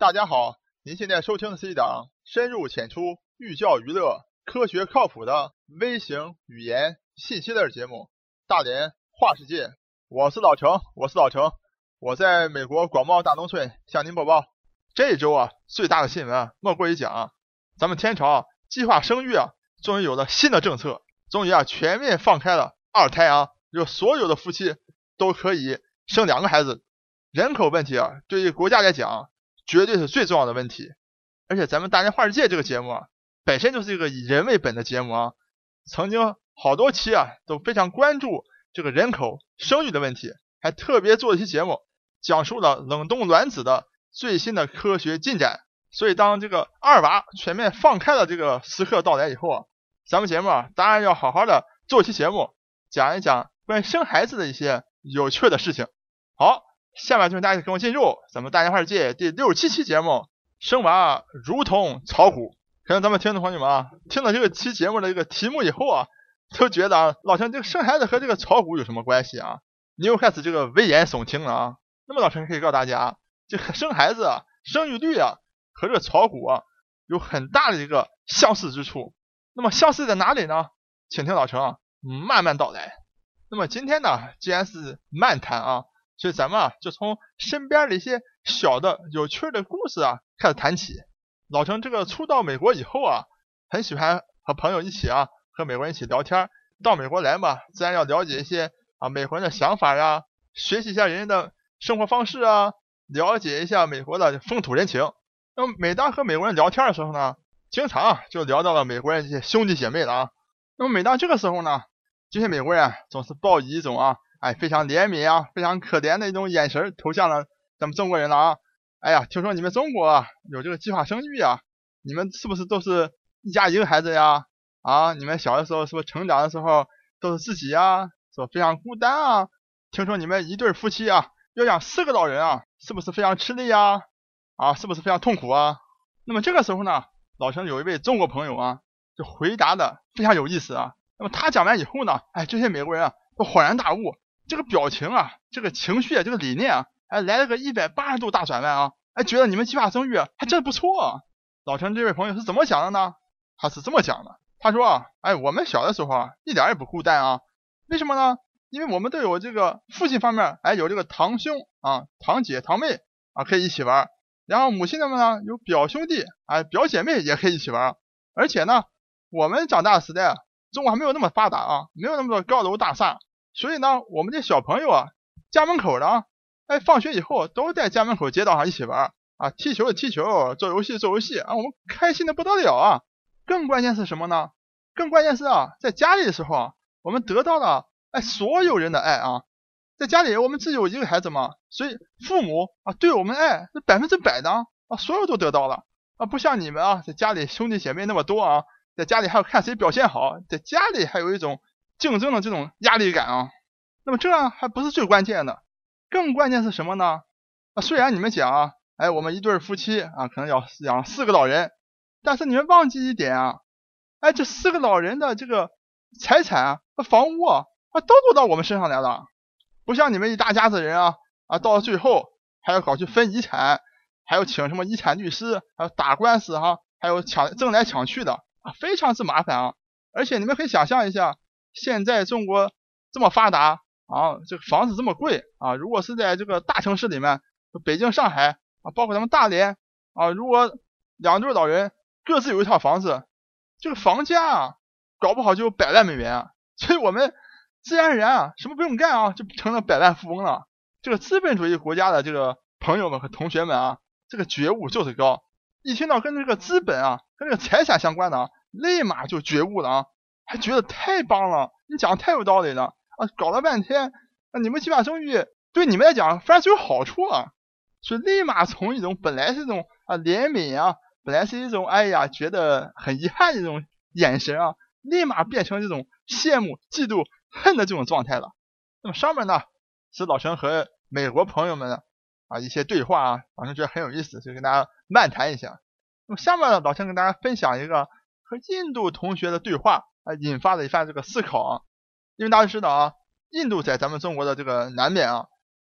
大家好，您现在收听的是一档深入浅出、寓教于乐、科学靠谱的微型语言信息类节目《大连话世界》。我是老程，我是老程，我在美国广袤大农村向您播报。这一周啊，最大的新闻啊莫过于讲，咱们天朝计划生育啊，终于有了新的政策，终于啊全面放开了二胎啊，就所有的夫妻都可以生两个孩子。人口问题啊，对于国家来讲。绝对是最重要的问题，而且咱们《大连话世界》这个节目啊，本身就是一个以人为本的节目啊。曾经好多期啊都非常关注这个人口生育的问题，还特别做一期节目，讲述了冷冻卵子的最新的科学进展。所以，当这个二娃全面放开了这个时刻到来以后啊，咱们节目啊当然要好好的做一期节目，讲一讲关于生孩子的一些有趣的事情。好。下面就大家跟我进入咱们大连话世界第六十七期节目，生娃如同炒股。可能咱们听众朋友们啊，听了这个期节目的这个题目以后啊，都觉得啊，老陈这个生孩子和这个炒股有什么关系啊？你又开始这个危言耸听了啊。那么老陈可以告诉大家，这个生孩子啊，生育率啊，和这个炒股啊，有很大的一个相似之处。那么相似在哪里呢？请听老陈啊慢慢道来。那么今天呢，既然是漫谈啊。所以咱们啊，就从身边的一些小的有趣的故事啊开始谈起。老陈这个初到美国以后啊，很喜欢和朋友一起啊，和美国人一起聊天。到美国来嘛，自然要了解一些啊美国人的想法呀，学习一下人家的生活方式啊，了解一下美国的风土人情。那么每当和美国人聊天的时候呢，经常就聊到了美国人这些兄弟姐妹了啊。那么每当这个时候呢，这些美国人总是抱以一种啊。哎，非常怜悯啊，非常可怜的一种眼神投向了咱们中国人了啊！哎呀，听说你们中国啊有这个计划生育啊？你们是不是都是一家一个孩子呀？啊，你们小的时候是不是成长的时候都是自己呀？是不非常孤单啊？听说你们一对夫妻啊要养四个老人啊，是不是非常吃力呀？啊，是不是非常痛苦啊？那么这个时候呢，老陈有一位中国朋友啊，就回答的非常有意思啊。那么他讲完以后呢，哎，这些美国人啊都恍然大悟。这个表情啊，这个情绪啊，这个理念啊，哎，来了个一百八十度大转弯啊！哎，觉得你们计划生育还真不错。啊老陈这位朋友是怎么想的呢？他是这么讲的，他说啊，哎，我们小的时候啊，一点也不孤单啊。为什么呢？因为我们都有这个父亲方面，哎，有这个堂兄啊、堂姐、堂妹啊，可以一起玩。然后母亲那边呢，有表兄弟啊、表姐妹也可以一起玩。而且呢，我们长大的时代，中国还没有那么发达啊，没有那么多高楼大厦。所以呢，我们这小朋友啊，家门口的，哎，放学以后都在家门口街道上一起玩啊，踢球的踢球，做游戏做游戏啊，我们开心的不得了啊。更关键是什么呢？更关键是啊，在家里的时候啊，我们得到了哎所有人的爱啊。在家里我们只有一个孩子嘛，所以父母啊对我们爱是百分之百的啊，所有都得到了啊，不像你们啊，在家里兄弟姐妹那么多啊，在家里还要看谁表现好，在家里还有一种。竞争的这种压力感啊，那么这还不是最关键的，更关键是什么呢？啊，虽然你们讲啊，哎，我们一对夫妻啊，可能要养四个老人，但是你们忘记一点啊，哎，这四个老人的这个财产和房屋啊，都落到我们身上来了，不像你们一大家子人啊，啊，到了最后还要搞去分遗产，还要请什么遗产律师，还要打官司哈，还有抢争来抢去的啊，非常之麻烦啊，而且你们可以想象一下。现在中国这么发达啊，这个房子这么贵啊，如果是在这个大城市里面，北京、上海啊，包括咱们大连啊，如果两对老人各自有一套房子，这个房价啊，搞不好就百万美元啊。所以我们自然而然啊，什么不用干啊，就成了百万富翁了。这个资本主义国家的这个朋友们和同学们啊，这个觉悟就是高，一听到跟这个资本啊、跟这个财产相关的啊，立马就觉悟了啊。还觉得太棒了，你讲的太有道理了啊！搞了半天，啊，你们计划生育对你们来讲反而是有好处啊，所以立马从一种本来是一种啊怜悯啊，本来是一种哎呀觉得很遗憾的这种眼神啊，立马变成这种羡慕、嫉妒、恨的这种状态了。那么上面呢是老陈和美国朋友们的啊一些对话啊，老陈觉得很有意思，就跟大家漫谈一下。那么下面呢，老陈跟大家分享一个和印度同学的对话。引发了一番这个思考。啊，因为大家知道啊，印度在咱们中国的这个南边啊，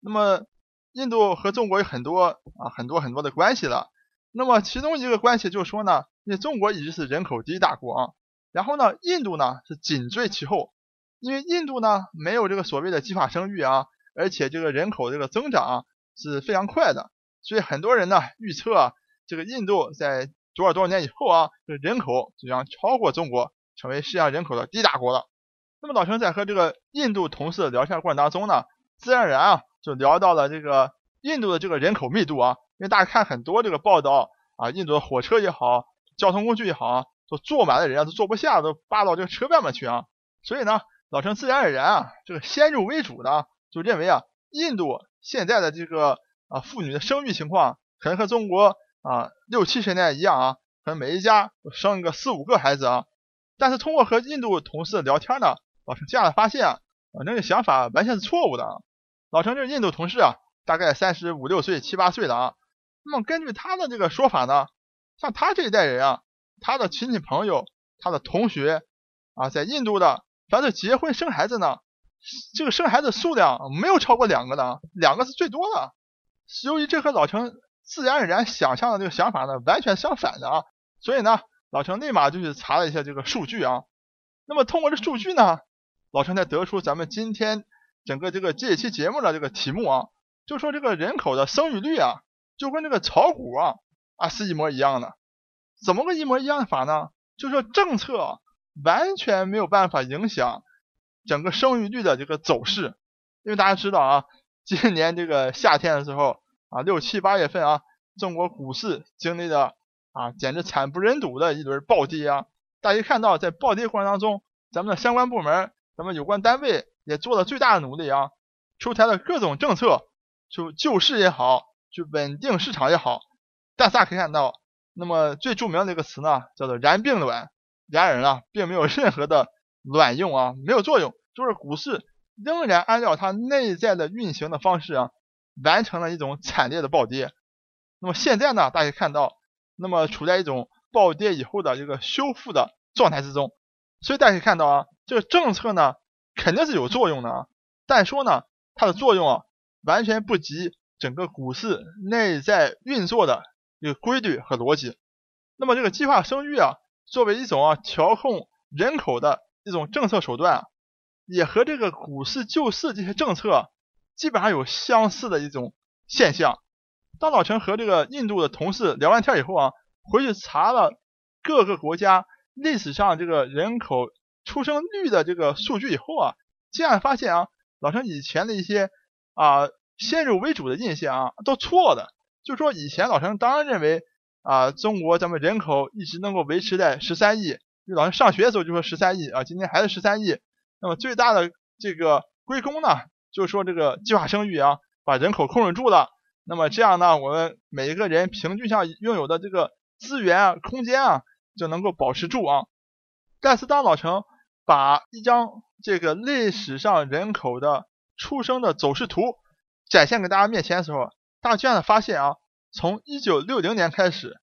那么印度和中国有很多啊很多很多的关系了，那么其中一个关系就是说呢，因为中国一直是人口第一大国啊，然后呢，印度呢是紧追其后，因为印度呢没有这个所谓的计划生育啊，而且这个人口这个增长啊是非常快的，所以很多人呢预测啊，这个印度在多少多少年以后啊，这人口就将超过中国，成为世界上人口的第一大国了。那么老陈在和这个印度同事聊天过程当中呢，自然而然啊就聊到了这个印度的这个人口密度啊。因为大家看很多这个报道啊，印度的火车也好，交通工具也好，都坐满了人啊，都坐不下，都扒到这个车外面去啊。所以呢，老陈自然而然啊，这个先入为主的就认为啊，印度现在的这个啊妇女的生育情况可能和中国啊六七十年代一样啊，可能每一家生一个四五个孩子啊。但是通过和印度同事聊天呢，老陈这样的发现啊，那个想法完全是错误的啊。老陈这印度同事啊，大概三十五六岁、七八岁的啊。那么根据他的这个说法呢，像他这一代人啊，他的亲戚朋友、他的同学啊，在印度的，凡是结婚生孩子呢，这个生孩子数量没有超过两个的，两个是最多的。由于这和老陈自然而然想象的这个想法呢，完全相反的啊，所以呢，老陈立马就去查了一下这个数据啊。那么通过这数据呢，老陈才得出咱们今天整个这个这一期节目的这个题目啊，就说这个人口的生育率啊。就跟这个炒股啊啊是一模一样的，怎么个一模一样的法呢？就说政策完全没有办法影响整个生育率的这个走势，因为大家知道啊，今年这个夏天的时候啊，六七八月份啊，中国股市经历了啊简直惨不忍睹的一轮暴跌啊。大家看到在暴跌过程当中，咱们的相关部门、咱们有关单位也做了最大的努力啊，出台了各种政策，就救市也好。就稳定市场也好，但大家可以看到，那么最著名的一个词呢，叫做“然并卵”。然而呢，并没有任何的卵用啊，没有作用，就是股市仍然按照它内在的运行的方式啊，完成了一种惨烈的暴跌。那么现在呢，大家看到，那么处在一种暴跌以后的一个修复的状态之中。所以大家可以看到啊，这个政策呢，肯定是有作用的啊，但说呢，它的作用啊，完全不及。整个股市内在运作的一个规律和逻辑，那么这个计划生育啊，作为一种啊调控人口的一种政策手段啊，也和这个股市救市这些政策基本上有相似的一种现象。当老陈和这个印度的同事聊完天以后啊，回去查了各个国家历史上这个人口出生率的这个数据以后啊，竟然发现啊，老陈以前的一些啊。先入为主的印象啊，都错的。就是说，以前老陈当然认为啊，中国咱们人口一直能够维持在十三亿。就老陈上学的时候就说十三亿啊，今天还是十三亿。那么最大的这个归功呢，就是说这个计划生育啊，把人口控制住了。那么这样呢，我们每一个人平均上拥有的这个资源啊、空间啊，就能够保持住啊。但是当老程把一张这个历史上人口的出生的走势图，展现给大家面前的时候，大家发现啊，从一九六零年开始，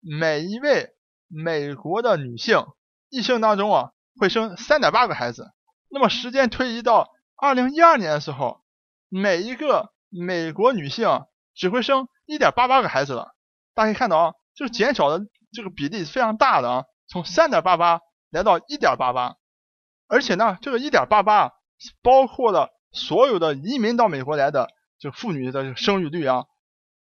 每一位美国的女性一生当中啊，会生三点八个孩子。那么时间推移到二零一二年的时候，每一个美国女性只会生一点八八个孩子了。大家可以看到啊，就是减少的这个比例是非常大的啊，从三点八八来到一点八八，而且呢，这个一点八八包括了。所有的移民到美国来的这个妇女的生育率啊，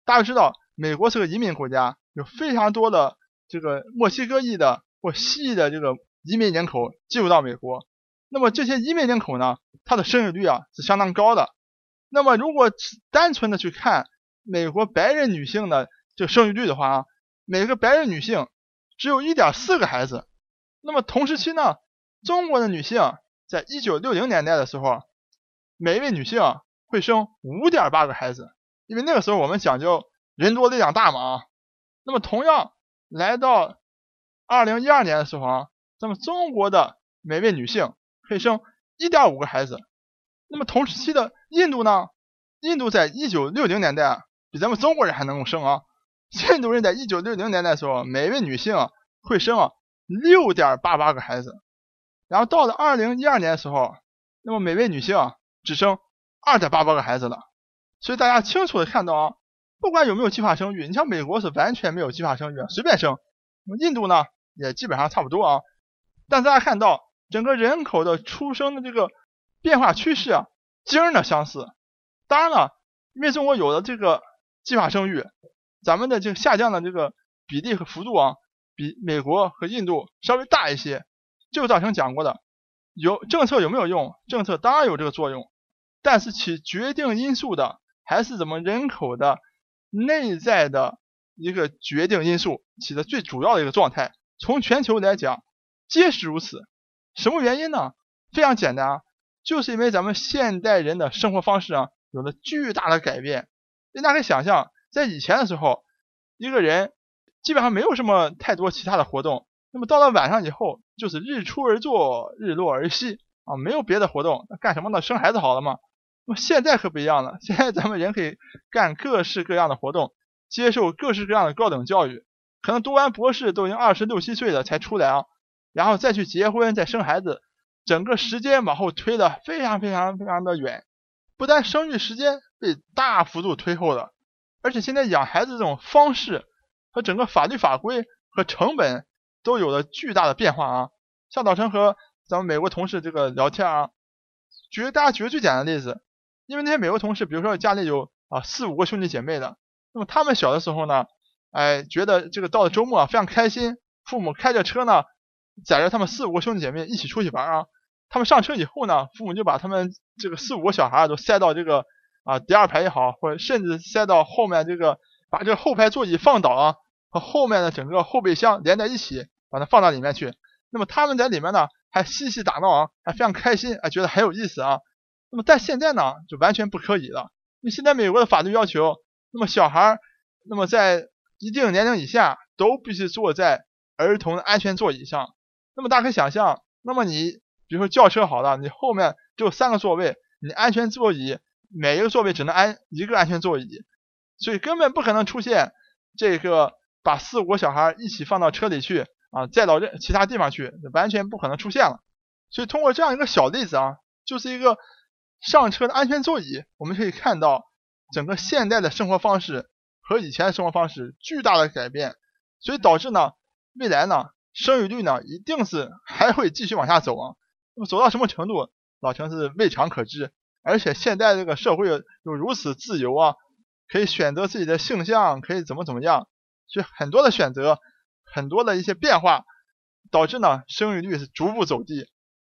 大家知道，美国是个移民国家，有非常多的这个墨西哥裔的或西裔的这个移民人口进入到美国。那么这些移民人口呢，它的生育率啊是相当高的。那么如果单纯的去看美国白人女性的这生育率的话啊，每个白人女性只有一点四个孩子。那么同时期呢，中国的女性在一九六零年代的时候。每一位女性会生五点八个孩子，因为那个时候我们讲究人多力量大嘛啊。那么同样来到二零一二年的时候啊，咱们中国的每位女性可以生一点五个孩子。那么同时期的印度呢？印度在一九六零年代比咱们中国人还能够生啊。印度人在一九六零年代的时候，每位女性会生啊六点八八个孩子。然后到了二零一二年的时候，那么每位女性只生二点八八个孩子了，所以大家清楚的看到啊，不管有没有计划生育，你像美国是完全没有计划生育，随便生。那么印度呢也基本上差不多啊。但大家看到整个人口的出生的这个变化趋势啊，惊人的相似。当然了，因为中国有了这个计划生育，咱们的这个下降的这个比例和幅度啊，比美国和印度稍微大一些。这个赵成讲过的，有政策有没有用？政策当然有这个作用，但是起决定因素的还是咱们人口的内在的一个决定因素起的最主要的一个状态。从全球来讲，皆是如此。什么原因呢？非常简单啊，就是因为咱们现代人的生活方式啊有了巨大的改变。大家可以想象，在以前的时候，一个人基本上没有什么太多其他的活动。那么到了晚上以后，就是日出而作，日落而息啊，没有别的活动，那干什么呢？生孩子好了嘛。那么现在可不一样了，现在咱们人可以干各式各样的活动，接受各式各样的高等教育，可能读完博士都已经二十六七岁了才出来啊，然后再去结婚，再生孩子，整个时间往后推的非常非常非常的远，不但生育时间被大幅度推后了，而且现在养孩子这种方式和整个法律法规和成本。都有了巨大的变化啊！像早晨和咱们美国同事这个聊天啊，举大家举个最简单的例子，因为那些美国同事，比如说家里有啊四五个兄弟姐妹的，那么他们小的时候呢，哎，觉得这个到了周末啊非常开心，父母开着车呢，载着他们四五个兄弟姐妹一起出去玩啊。他们上车以后呢，父母就把他们这个四五个小孩都塞到这个啊第二排也好，或者甚至塞到后面这个，把这个后排座椅放倒啊，和后面的整个后备箱连在一起。把它放到里面去，那么他们在里面呢还嬉戏打闹啊，还非常开心啊，觉得很有意思啊。那么在现在呢就完全不可以了，因为现在美国的法律要求，那么小孩那么在一定年龄以下都必须坐在儿童的安全座椅上。那么大家可以想象，那么你比如说轿车好了，你后面就三个座位，你安全座椅每一个座位只能安一个安全座椅，所以根本不可能出现这个把四五个小孩一起放到车里去。啊，再到任其他地方去，完全不可能出现了。所以通过这样一个小例子啊，就是一个上车的安全座椅，我们可以看到整个现代的生活方式和以前的生活方式巨大的改变。所以导致呢，未来呢，生育率呢一定是还会继续往下走啊。那么走到什么程度，老陈是未尝可知。而且现在这个社会又如此自由啊，可以选择自己的性向，可以怎么怎么样，就很多的选择。很多的一些变化，导致呢生育率是逐步走低。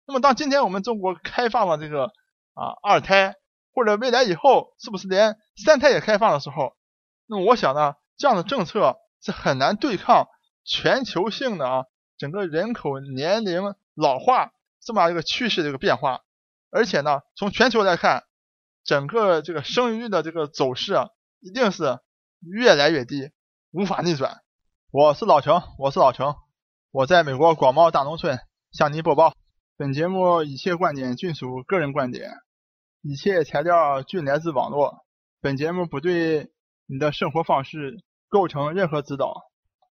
那么当今天我们中国开放了这个啊二胎，或者未来以后是不是连三胎也开放的时候，那么我想呢这样的政策是很难对抗全球性的啊整个人口年龄老化这么一个趋势的一个变化。而且呢从全球来看，整个这个生育率的这个走势啊一定是越来越低，无法逆转。我是老程，我是老程，我在美国广袤大农村向您播报。本节目一切观点均属个人观点，一切材料均来自网络。本节目不对你的生活方式构成任何指导。